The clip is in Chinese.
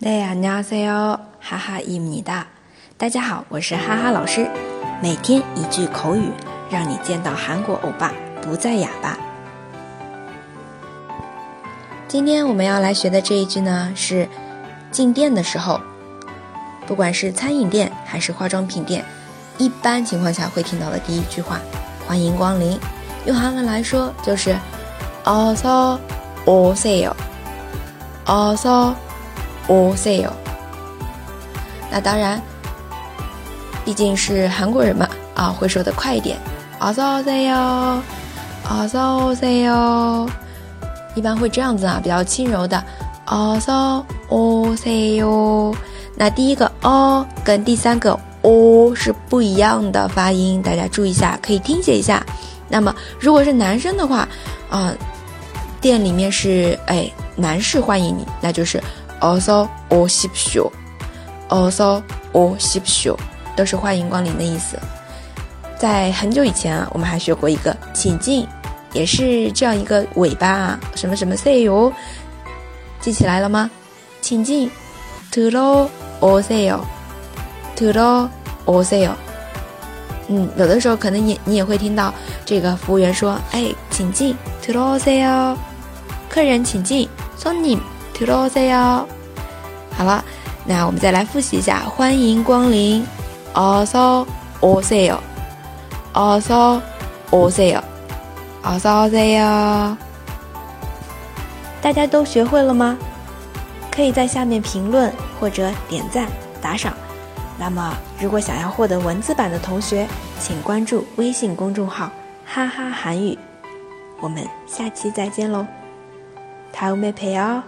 네 안녕하세요， 哈哈伊米哒。大家好，我是哈哈老师。每天一句口语，让你见到韩国欧巴不再哑巴。今天我们要来学的这一句呢，是进店的时候，不管是餐饮店还是化妆品店，一般情况下会听到的第一句话：欢迎光临。用韩文来说就是어서오세 요， 어서。 哦塞哟，那当然，毕竟是韩国人嘛，啊，会说的快一点。哦塞哟，哦塞哟，一般会这样子啊，比较轻柔的。哦塞哟，那第一个哦跟第三个哦是不一样的发音，大家注意一下，可以听写一下。那么如果是男生的话，啊，店里面是哎男士欢迎你，那就是。Also, o s i p s h Also, o s i p s h 都是欢迎光临的意思。在很久以前啊，我们还学过一个请进，也是这样一个尾巴啊，什么什么 say 哟，记起来了吗？请进，to lo o say 哟，to lo o say 哟。嗯，有的时候可能你你也会听到这个服务员说，哎，请进，to lo say 哟，客人请进，送你。들어오세 요。 好了，那我们再来复习一下，欢迎光临，어서오세 요， 어서오세 요， 어서오세 요。 大家都学会了吗？可以在下面评论或者点赞打赏。那么，如果想要获得文字版的同学，请关注微信公众号“哈哈韩语”。我们下期再见喽，다음에봬요